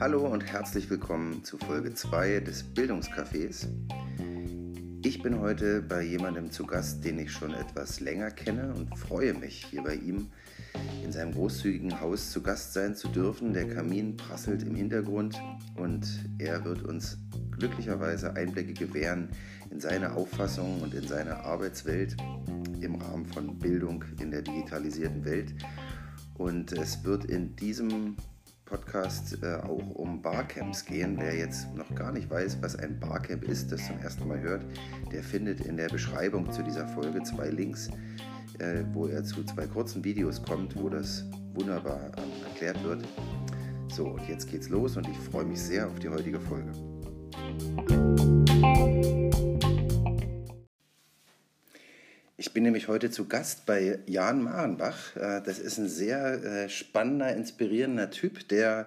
Hallo und herzlich willkommen zu Folge 2 des Bildungscafés. Ich bin heute bei jemandem zu Gast, den ich schon etwas länger kenne und freue mich, hier bei ihm in seinem großzügigen Haus zu Gast sein zu dürfen. Der Kamin prasselt im Hintergrund und er wird uns glücklicherweise Einblicke gewähren in seine Auffassung und in seine Arbeitswelt im Rahmen von Bildung in der digitalisierten Welt. Und es wird in diesem Podcast äh, auch um Barcamps gehen. Wer jetzt noch gar nicht weiß, was ein Barcamp ist, das zum ersten Mal hört, der findet in der Beschreibung zu dieser Folge zwei Links, äh, wo er zu zwei kurzen Videos kommt, wo das wunderbar äh, erklärt wird. So, und jetzt geht's los und ich freue mich sehr auf die heutige Folge. Ich bin nämlich heute zu Gast bei Jan Marenbach. Äh, das ist ein sehr äh, spannender, inspirierender Typ, der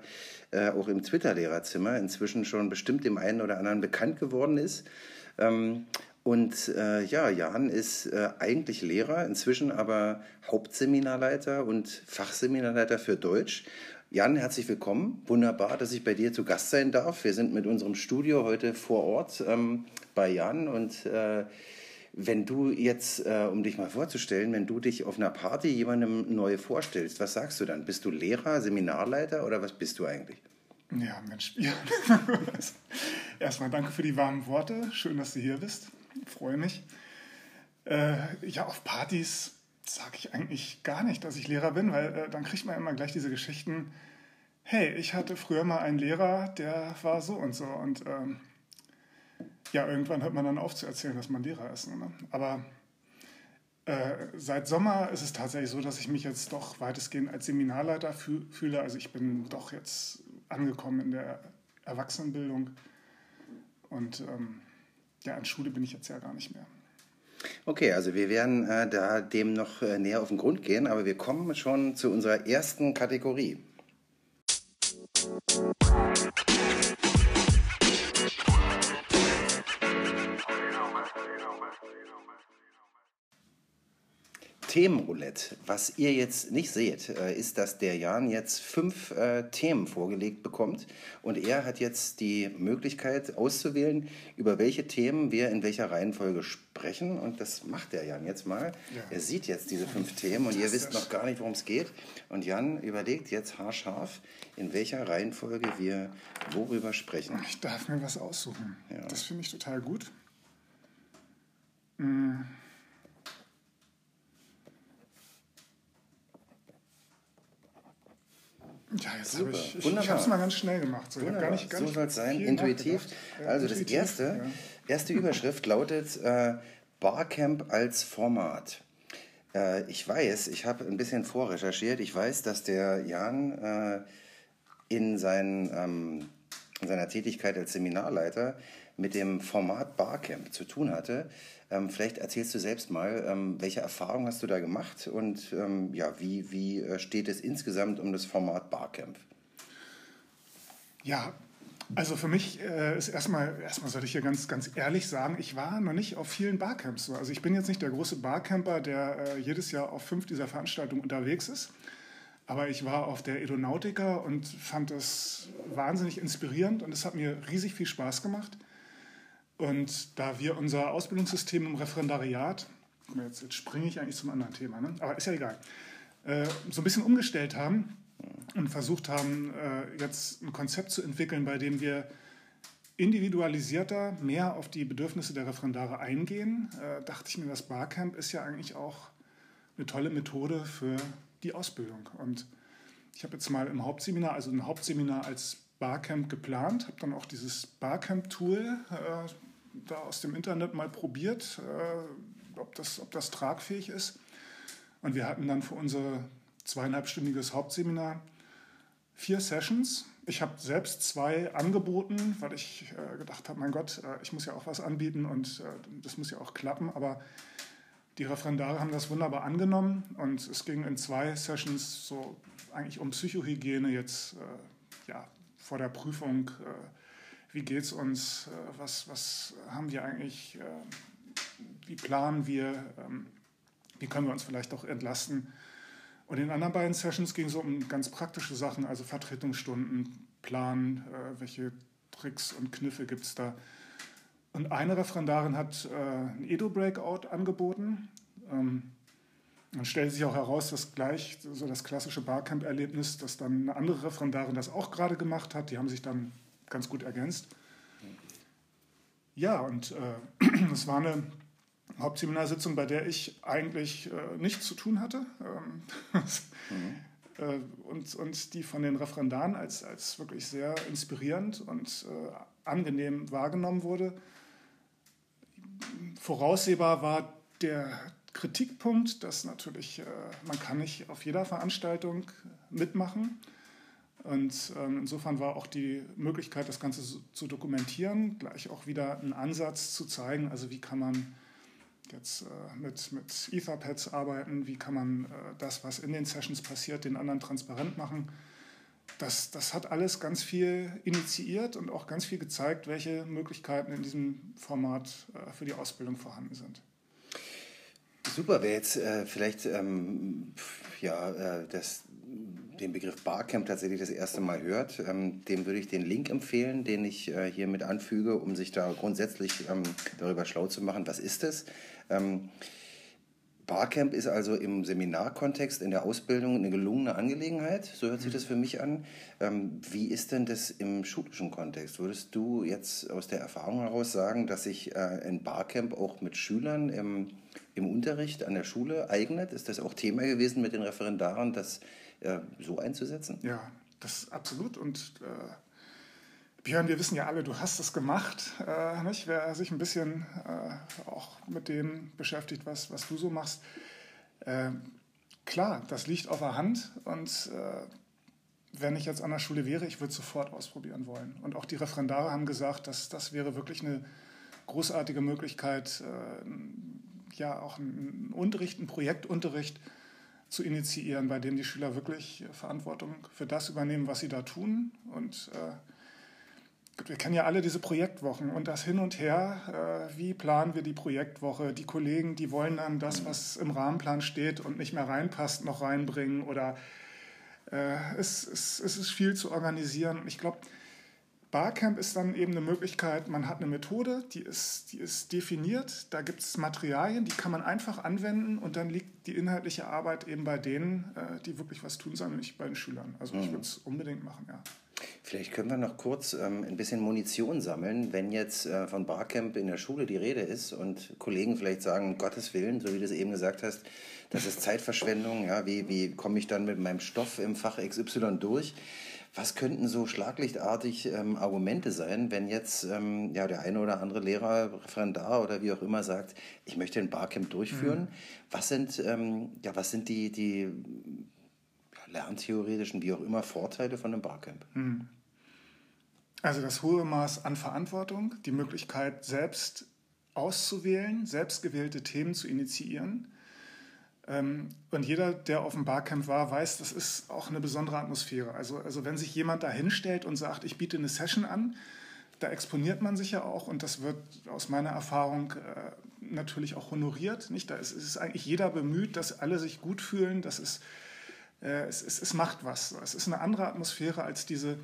äh, auch im Twitter-Lehrerzimmer inzwischen schon bestimmt dem einen oder anderen bekannt geworden ist. Ähm, und ja, Jan ist eigentlich Lehrer, inzwischen aber Hauptseminarleiter und Fachseminarleiter für Deutsch. Jan, herzlich willkommen. Wunderbar, dass ich bei dir zu Gast sein darf. Wir sind mit unserem Studio heute vor Ort ähm, bei Jan und wenn du jetzt, äh, um dich mal vorzustellen, wenn du dich auf einer Party jemandem neu vorstellst, was sagst du dann? Bist du Lehrer, Seminarleiter oder was bist du eigentlich? Ja, Mensch, ja. Erstmal danke für die warmen Worte. Schön, dass du hier bist. Freue mich. Äh, ja, auf Partys sage ich eigentlich gar nicht, dass ich Lehrer bin, weil äh, dann kriegt man immer gleich diese Geschichten. Hey, ich hatte früher mal einen Lehrer, der war so und so. Und ähm, ja, irgendwann hört man dann auf zu erzählen, dass man Lehrer ist. Ne? Aber äh, seit Sommer ist es tatsächlich so, dass ich mich jetzt doch weitestgehend als Seminarleiter fü fühle. Also ich bin doch jetzt angekommen in der Erwachsenenbildung und ähm, ja, an Schule bin ich jetzt ja gar nicht mehr. Okay, also wir werden äh, da dem noch äh, näher auf den Grund gehen, aber wir kommen schon zu unserer ersten Kategorie. Themenroulette. Was ihr jetzt nicht seht, äh, ist, dass der Jan jetzt fünf äh, Themen vorgelegt bekommt und er hat jetzt die Möglichkeit auszuwählen, über welche Themen wir in welcher Reihenfolge sprechen und das macht der Jan jetzt mal. Ja. Er sieht jetzt diese fünf Themen und ihr wisst noch gar nicht, worum es geht und Jan überlegt jetzt haarscharf, in welcher Reihenfolge wir worüber sprechen. Ich darf mir was aussuchen. Ja. Das finde ich total gut. Mhm. Ja, jetzt habe ich, ich, ich habe es mal ganz schnell gemacht. So, gar nicht, gar so soll es sein, intuitiv. Ja, also intuitiv, das erste, ja. erste Überschrift lautet äh, Barcamp als Format. Äh, ich weiß, ich habe ein bisschen vorrecherchiert, ich weiß, dass der Jan äh, in, sein, ähm, in seiner Tätigkeit als Seminarleiter mit dem Format Barcamp zu tun hatte. Ähm, vielleicht erzählst du selbst mal, ähm, welche Erfahrungen hast du da gemacht und ähm, ja, wie, wie äh, steht es insgesamt um das Format Barcamp? Ja, also für mich äh, ist erstmal, erstmal sollte ich hier ganz, ganz ehrlich sagen, ich war noch nicht auf vielen Barcamps. Also ich bin jetzt nicht der große Barcamper, der äh, jedes Jahr auf fünf dieser Veranstaltungen unterwegs ist. Aber ich war auf der Edonautica und fand das wahnsinnig inspirierend und es hat mir riesig viel Spaß gemacht. Und da wir unser Ausbildungssystem im Referendariat, jetzt, jetzt springe ich eigentlich zum anderen Thema, ne? aber ist ja egal, äh, so ein bisschen umgestellt haben und versucht haben, äh, jetzt ein Konzept zu entwickeln, bei dem wir individualisierter mehr auf die Bedürfnisse der Referendare eingehen, äh, dachte ich mir, das Barcamp ist ja eigentlich auch eine tolle Methode für die Ausbildung. Und ich habe jetzt mal im Hauptseminar, also ein Hauptseminar als Barcamp geplant, habe dann auch dieses Barcamp-Tool äh, da aus dem Internet mal probiert, äh, ob, das, ob das tragfähig ist. Und wir hatten dann für unser zweieinhalbstündiges Hauptseminar vier Sessions. Ich habe selbst zwei angeboten, weil ich äh, gedacht habe, mein Gott, äh, ich muss ja auch was anbieten und äh, das muss ja auch klappen. Aber die Referendare haben das wunderbar angenommen und es ging in zwei Sessions so eigentlich um Psychohygiene jetzt äh, ja, vor der Prüfung, äh, wie geht es uns, äh, was, was haben wir eigentlich, äh, wie planen wir, ähm, wie können wir uns vielleicht auch entlasten. Und in den anderen beiden Sessions ging es um ganz praktische Sachen, also Vertretungsstunden, Plan, äh, welche Tricks und Kniffe gibt es da. Und eine Referendarin hat ein Edo-Breakout angeboten. Ähm, dann stellt sich auch heraus, dass gleich so das klassische Barcamp-Erlebnis, dass dann eine andere Referendarin das auch gerade gemacht hat. Die haben sich dann ganz gut ergänzt. Ja, und es äh, war eine Hauptseminarsitzung, bei der ich eigentlich äh, nichts zu tun hatte. Ähm, mhm. äh, und, und die von den Referendaren als, als wirklich sehr inspirierend und äh, angenehm wahrgenommen wurde. Voraussehbar war der Kritikpunkt, dass natürlich, äh, man kann nicht auf jeder Veranstaltung mitmachen. Und ähm, insofern war auch die Möglichkeit, das Ganze so, zu dokumentieren, gleich auch wieder ein Ansatz zu zeigen, also wie kann man jetzt äh, mit, mit Etherpads arbeiten, wie kann man äh, das, was in den Sessions passiert, den anderen transparent machen. Das, das hat alles ganz viel initiiert und auch ganz viel gezeigt, welche Möglichkeiten in diesem Format äh, für die Ausbildung vorhanden sind. Super, wer jetzt äh, vielleicht ähm, ja, äh, das, den Begriff Barcamp tatsächlich das erste Mal hört, ähm, dem würde ich den Link empfehlen, den ich äh, hier mit anfüge, um sich da grundsätzlich ähm, darüber schlau zu machen, was ist es. Ähm, Barcamp ist also im Seminarkontext, in der Ausbildung eine gelungene Angelegenheit, so hört sich mhm. das für mich an. Ähm, wie ist denn das im schulischen Kontext? Würdest du jetzt aus der Erfahrung heraus sagen, dass sich äh, ein Barcamp auch mit Schülern im, im Unterricht an der Schule eignet? Ist das auch Thema gewesen mit den Referendaren, das äh, so einzusetzen? Ja, das absolut. Und äh Björn, wir wissen ja alle, du hast es gemacht. Äh, nicht? Wer sich ein bisschen äh, auch mit dem beschäftigt, was, was du so machst. Äh, klar, das liegt auf der Hand. Und äh, wenn ich jetzt an der Schule wäre, ich würde es sofort ausprobieren wollen. Und auch die Referendare haben gesagt, dass das wäre wirklich eine großartige Möglichkeit, ja, auch einen Unterricht, einen Projektunterricht zu initiieren, bei dem die Schüler wirklich Verantwortung für das übernehmen, was sie da tun. Und äh, wir kennen ja alle diese Projektwochen und das Hin und Her. Äh, wie planen wir die Projektwoche? Die Kollegen, die wollen dann das, was im Rahmenplan steht und nicht mehr reinpasst, noch reinbringen. Oder äh, es, es, es ist viel zu organisieren. Ich glaube, Barcamp ist dann eben eine Möglichkeit, man hat eine Methode, die ist, die ist definiert, da gibt es Materialien, die kann man einfach anwenden und dann liegt die inhaltliche Arbeit eben bei denen, äh, die wirklich was tun sollen, nicht bei den Schülern. Also ich mhm. würde es unbedingt machen, ja. Vielleicht können wir noch kurz ähm, ein bisschen Munition sammeln, wenn jetzt äh, von Barcamp in der Schule die Rede ist und Kollegen vielleicht sagen, um Gottes Willen, so wie du es eben gesagt hast, das ist Zeitverschwendung, ja, wie, wie komme ich dann mit meinem Stoff im Fach XY durch? Was könnten so schlaglichtartig ähm, Argumente sein, wenn jetzt ähm, ja, der eine oder andere Lehrer, Referendar oder wie auch immer sagt, ich möchte ein Barcamp durchführen? Mhm. Was sind, ähm, ja, was sind die, die lerntheoretischen, wie auch immer, Vorteile von einem Barcamp? Hm. Also das hohe Maß an Verantwortung, die Möglichkeit, selbst auszuwählen, selbstgewählte Themen zu initiieren. Ähm, und jeder, der auf dem Barcamp war, weiß, das ist auch eine besondere Atmosphäre. Also, also wenn sich jemand da hinstellt und sagt, ich biete eine Session an, da exponiert man sich ja auch und das wird aus meiner Erfahrung äh, natürlich auch honoriert. Nicht? Da ist, ist eigentlich jeder bemüht, dass alle sich gut fühlen, dass es äh, es, es, es, macht was. Es ist eine andere Atmosphäre als diese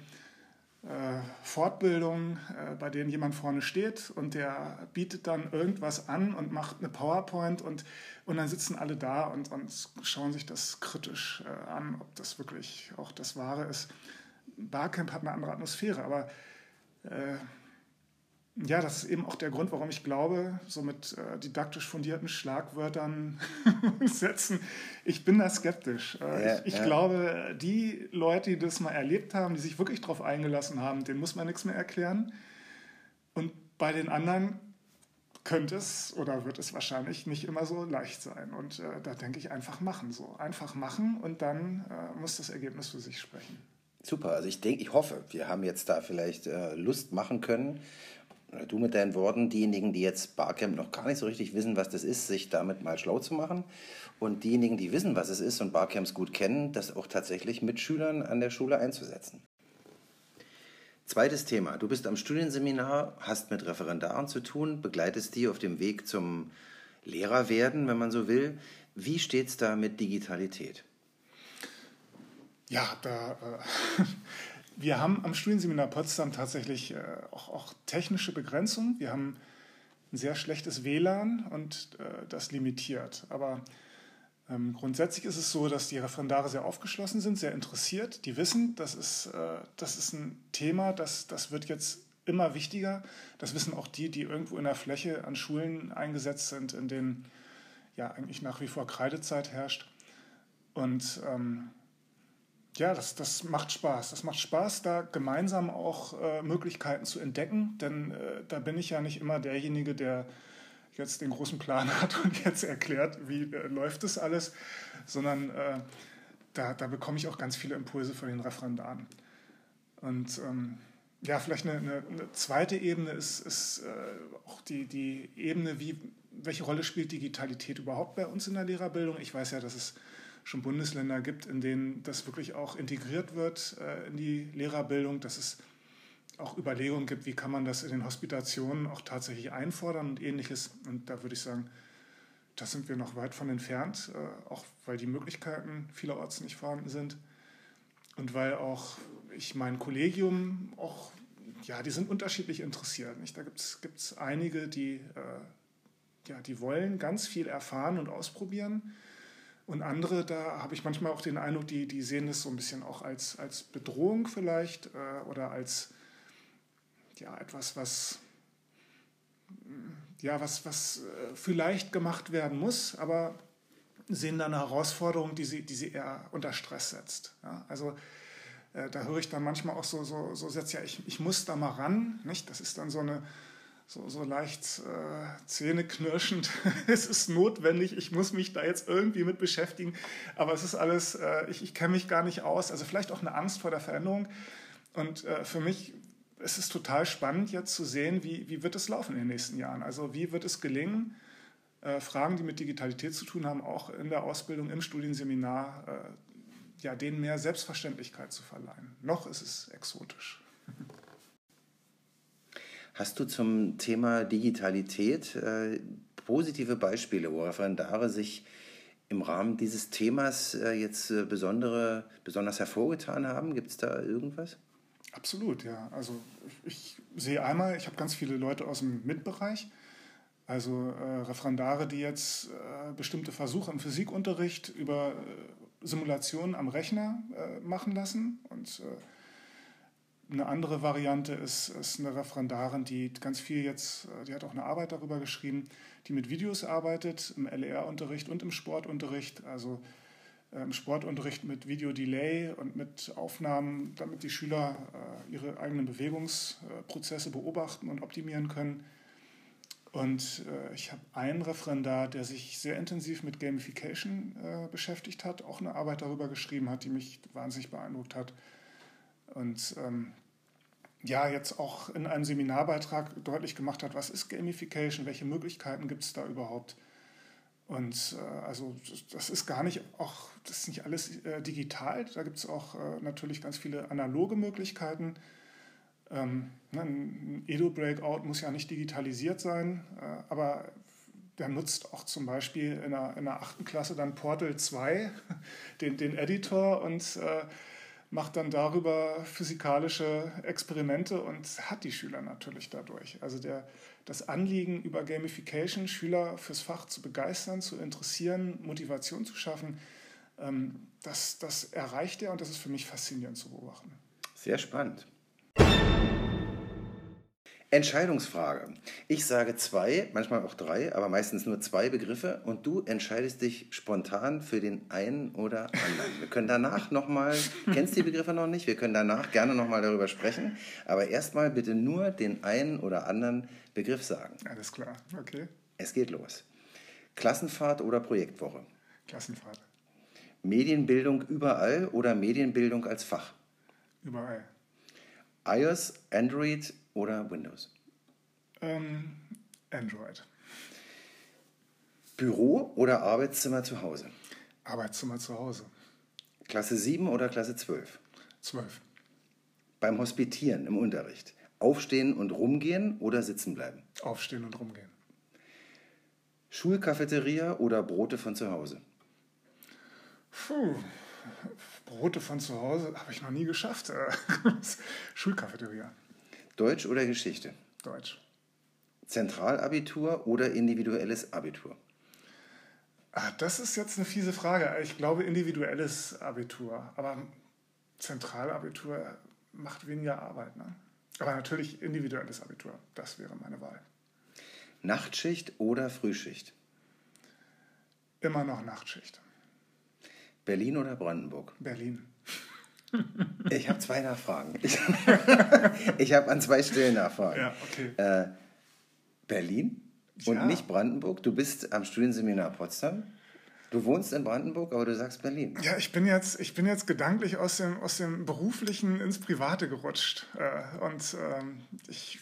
äh, Fortbildung, äh, bei denen jemand vorne steht und der bietet dann irgendwas an und macht eine PowerPoint und, und dann sitzen alle da und, und schauen sich das kritisch äh, an, ob das wirklich auch das Wahre ist. Barcamp hat eine andere Atmosphäre, aber äh, ja, das ist eben auch der Grund, warum ich glaube, so mit äh, didaktisch fundierten Schlagwörtern setzen, ich bin da skeptisch. Äh, ja, ich, ich ja. glaube, die Leute, die das mal erlebt haben, die sich wirklich darauf eingelassen haben, denen muss man nichts mehr erklären. Und bei den anderen könnte es oder wird es wahrscheinlich nicht immer so leicht sein. Und äh, da denke ich einfach machen so. Einfach machen und dann äh, muss das Ergebnis für sich sprechen. Super, also ich denke, ich hoffe, wir haben jetzt da vielleicht äh, Lust machen können, du mit deinen Worten, diejenigen, die jetzt Barcamp noch gar nicht so richtig wissen, was das ist, sich damit mal schlau zu machen. Und diejenigen, die wissen, was es ist und Barcamps gut kennen, das auch tatsächlich mit Schülern an der Schule einzusetzen. Zweites Thema. Du bist am Studienseminar, hast mit Referendaren zu tun, begleitest die auf dem Weg zum Lehrerwerden, wenn man so will. Wie steht es da mit Digitalität? Ja, da, äh, wir haben am Studienseminar Potsdam tatsächlich äh, auch, auch, technische Begrenzungen. Wir haben ein sehr schlechtes WLAN und äh, das limitiert. Aber ähm, grundsätzlich ist es so, dass die Referendare sehr aufgeschlossen sind, sehr interessiert. Die wissen, das ist, äh, das ist ein Thema, das, das wird jetzt immer wichtiger. Das wissen auch die, die irgendwo in der Fläche an Schulen eingesetzt sind, in denen ja eigentlich nach wie vor Kreidezeit herrscht. Und ähm, ja, das, das macht Spaß. Das macht Spaß, da gemeinsam auch äh, Möglichkeiten zu entdecken, denn äh, da bin ich ja nicht immer derjenige, der jetzt den großen Plan hat und jetzt erklärt, wie äh, läuft das alles, sondern äh, da, da bekomme ich auch ganz viele Impulse von den Referendaren. Und ähm, ja, vielleicht eine, eine, eine, zweite Ebene ist, ist äh, auch die, die Ebene, wie, welche Rolle spielt Digitalität überhaupt bei uns in der Lehrerbildung. Ich weiß ja, dass es schon Bundesländer gibt, in denen das wirklich auch integriert wird äh, in die Lehrerbildung, dass es auch Überlegungen gibt, wie kann man das in den Hospitationen auch tatsächlich einfordern und ähnliches. Und da würde ich sagen, da sind wir noch weit von entfernt, äh, auch weil die Möglichkeiten vielerorts nicht vorhanden sind und weil auch ich mein Kollegium auch, ja, die sind unterschiedlich interessiert. Nicht? Da gibt es einige, die, äh, ja, die wollen ganz viel erfahren und ausprobieren. Und andere, da habe ich manchmal auch den Eindruck, die, die sehen es so ein bisschen auch als, als Bedrohung vielleicht äh, oder als ja, etwas, was, ja, was, was äh, vielleicht gemacht werden muss, aber sehen da eine Herausforderung, die sie, die sie eher unter Stress setzt. Ja, also äh, da höre ich dann manchmal auch so, so, so Sätze, ja, ich, ich muss da mal ran. Nicht? Das ist dann so eine so, so leicht äh, zähneknirschend. es ist notwendig, ich muss mich da jetzt irgendwie mit beschäftigen. Aber es ist alles, äh, ich, ich kenne mich gar nicht aus. Also vielleicht auch eine Angst vor der Veränderung. Und äh, für mich es ist total spannend jetzt zu sehen, wie, wie wird es laufen in den nächsten Jahren. Also wie wird es gelingen, äh, Fragen, die mit Digitalität zu tun haben, auch in der Ausbildung, im Studienseminar, äh, ja, denen mehr Selbstverständlichkeit zu verleihen. Noch ist es exotisch. Hast du zum Thema Digitalität äh, positive Beispiele, wo Referendare sich im Rahmen dieses Themas äh, jetzt äh, besondere, besonders hervorgetan haben? Gibt es da irgendwas? Absolut, ja. Also ich, sehe einmal, ich habe ganz viele Leute aus dem MIT-Bereich, also äh, Referendare, die jetzt äh, bestimmte Versuche im Physikunterricht über äh, Simulationen am Rechner äh, machen lassen. Und äh, eine andere Variante ist, ist eine Referendarin, die ganz viel jetzt, äh, die hat auch eine Arbeit darüber geschrieben, die mit Videos arbeitet, im LER-Unterricht und im Sportunterricht. Also äh, im Sportunterricht mit Video-Delay und mit Aufnahmen, damit die Schüler äh, ihre eigenen Bewegungsprozesse beobachten und optimieren können. Und ich habe einen Referendar, der sich sehr intensiv mit Gamification beschäftigt hat, auch eine Arbeit darüber geschrieben hat, die mich wahnsinnig beeindruckt hat. Und ähm, ja, jetzt auch in einem Seminarbeitrag deutlich gemacht hat, was ist Gamification, welche Möglichkeiten gibt es da überhaupt und äh, also das ist gar nicht auch, das ist nicht alles äh, digital. Da gibt es auch äh, natürlich ganz viele analoge Möglichkeiten. Ähm, ne, ein Edo-Breakout muss ja nicht digitalisiert sein, äh, aber der nutzt auch zum Beispiel in der, 8. Klasse dann Portal 2, den, den Editor und äh, macht dann darüber physikalische Experimente und hat die Schüler natürlich dadurch. Also der, das Anliegen über Gamification, Schüler fürs Fach zu begeistern, zu interessieren, Motivation zu schaffen, ähm, das, das erreicht er und das ist für mich faszinierend zu beobachten. Sehr spannend. Entscheidungsfrage. Ich sage zwei, manchmal auch drei, aber meistens nur zwei Begriffe und du entscheidest dich spontan für den einen oder anderen. Wir können danach nochmal, kennst die Begriffe noch nicht, wir können danach gerne nochmal darüber sprechen, aber erstmal bitte nur den einen oder anderen Begriff sagen. Alles klar, okay. Es geht los. Klassenfahrt oder Projektwoche? Klassenfahrt. Medienbildung überall oder Medienbildung als Fach? Überall. iOS, Android oder Windows? Ähm, Android. Büro oder Arbeitszimmer zu Hause? Arbeitszimmer zu Hause. Klasse 7 oder Klasse 12? 12. Beim Hospitieren im Unterricht. Aufstehen und rumgehen oder sitzen bleiben? Aufstehen und rumgehen. Schulcafeteria oder Brote von zu Hause? Puh, Brote von zu Hause habe ich noch nie geschafft. Schulcafeteria. Deutsch oder Geschichte? Deutsch. Zentralabitur oder individuelles Abitur? Ah, das ist jetzt eine fiese Frage. Ich glaube individuelles Abitur. Aber Zentralabitur macht weniger Arbeit. Ne? Aber natürlich individuelles Abitur. Das wäre meine Wahl. Nachtschicht oder Frühschicht? Immer noch Nachtschicht. Berlin oder Brandenburg? Berlin. Ich habe zwei Nachfragen. Ich, ich habe an zwei Stellen Nachfragen. Ja, okay. Äh, Berlin und Ja. nicht Brandenburg. Du bist am Studienseminar Potsdam. Du wohnst in Brandenburg, aber du sagst Berlin. Ja, ich bin jetzt, ich bin jetzt gedanklich aus dem, aus dem Beruflichen ins Private gerutscht. Äh, und ähm, ich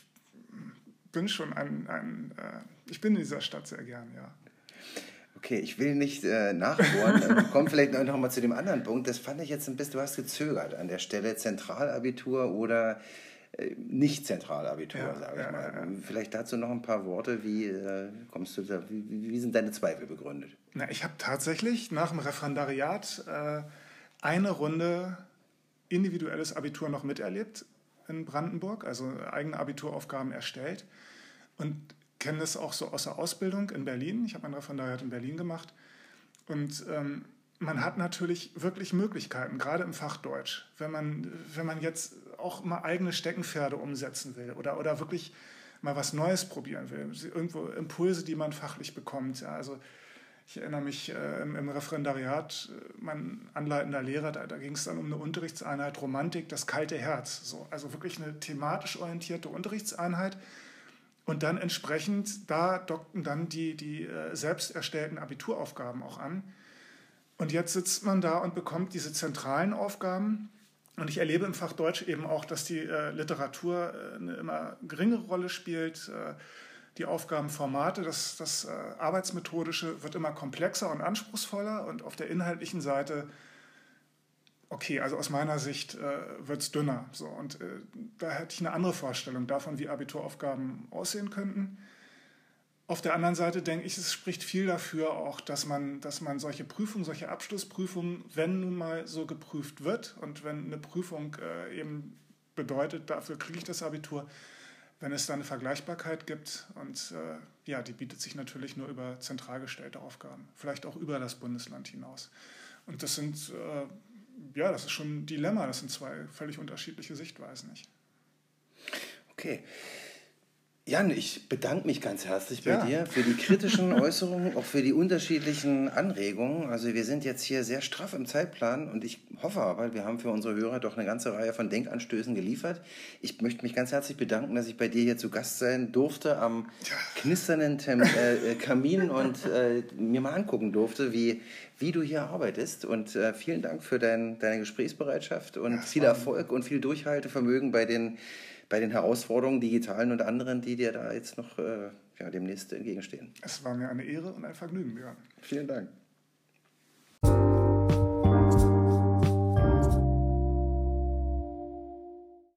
bin schon ein, ein äh, ich bin in dieser Stadt sehr gern, ja. Okay, ich will nicht äh, nachbohren. Wir kommen vielleicht noch mal zu dem anderen Punkt. Das fand ich jetzt ein bisschen, du hast gezögert an der Stelle. Zentralabitur oder äh, nicht Zentralabitur, Ja, sage ich ja, mal. ja. Vielleicht dazu noch ein paar Worte. Wie äh, kommst du da, wie, wie wie sind deine Zweifel begründet? Na, ich habe tatsächlich nach dem Referendariat äh, eine Runde individuelles Abitur noch miterlebt in Brandenburg, also eigene Abituraufgaben erstellt und kenne das auch so aus der Ausbildung in Berlin. Ich habe ein Referendariat in Berlin gemacht und ähm, man hat natürlich wirklich Möglichkeiten, gerade im Fach Deutsch, wenn man, wenn man jetzt auch mal eigene Steckenpferde umsetzen will oder, oder wirklich mal was Neues probieren will. Irgendwo Impulse, die man fachlich bekommt. Ja, also ich erinnere mich äh, im, im Referendariat, äh, mein anleitender Lehrer, da, da ging es dann um eine Unterrichtseinheit Romantik, das kalte Herz. So, also wirklich eine thematisch orientierte Unterrichtseinheit. Und dann entsprechend, da dockten dann die, die äh, selbst erstellten Abituraufgaben auch an. Und jetzt sitzt man da und bekommt diese zentralen Aufgaben. Und ich erlebe im Fach Deutsch eben auch, dass die äh, Literatur äh, eine immer geringere Rolle spielt. Äh, die Aufgabenformate, das, das äh, Arbeitsmethodische wird immer komplexer und anspruchsvoller. Und auf der inhaltlichen Seite, okay, also aus meiner Sicht äh, wird es dünner. So. Und äh, da hätte ich eine andere Vorstellung davon, wie Abituraufgaben aussehen könnten. Auf der anderen Seite denke ich, es spricht viel dafür auch, dass man, dass man solche Prüfungen, solche Abschlussprüfungen, wenn nun mal so geprüft wird und wenn eine Prüfung äh, eben bedeutet, dafür kriege ich das Abitur, wenn es da eine Vergleichbarkeit gibt und äh, ja, die bietet sich natürlich nur über zentral gestellte Aufgaben, vielleicht auch über das Bundesland hinaus. Und das sind, äh, ja, das ist schon ein Dilemma, das sind zwei völlig unterschiedliche Sichtweisen. Nicht? Okay. Jan, ich bedanke mich ganz herzlich bei Ja. dir für die kritischen Äußerungen, auch für die unterschiedlichen Anregungen. Also wir sind jetzt hier sehr straff im Zeitplan und ich hoffe aber, wir haben für unsere Hörer doch eine ganze Reihe von Denkanstößen geliefert. Ich möchte mich ganz herzlich bedanken, dass ich bei dir hier zu Gast sein durfte am knisternden Tem äh, äh, Kamin und äh, mir mal angucken durfte, wie, wie du hier arbeitest. Und äh, vielen Dank für dein, deine Gesprächsbereitschaft und Ja, viel Erfolg und viel Durchhaltevermögen bei den bei den Herausforderungen, digitalen und anderen, die dir da jetzt noch äh, ja, demnächst entgegenstehen. Es war mir eine Ehre und ein Vergnügen, Björn. Vielen Dank.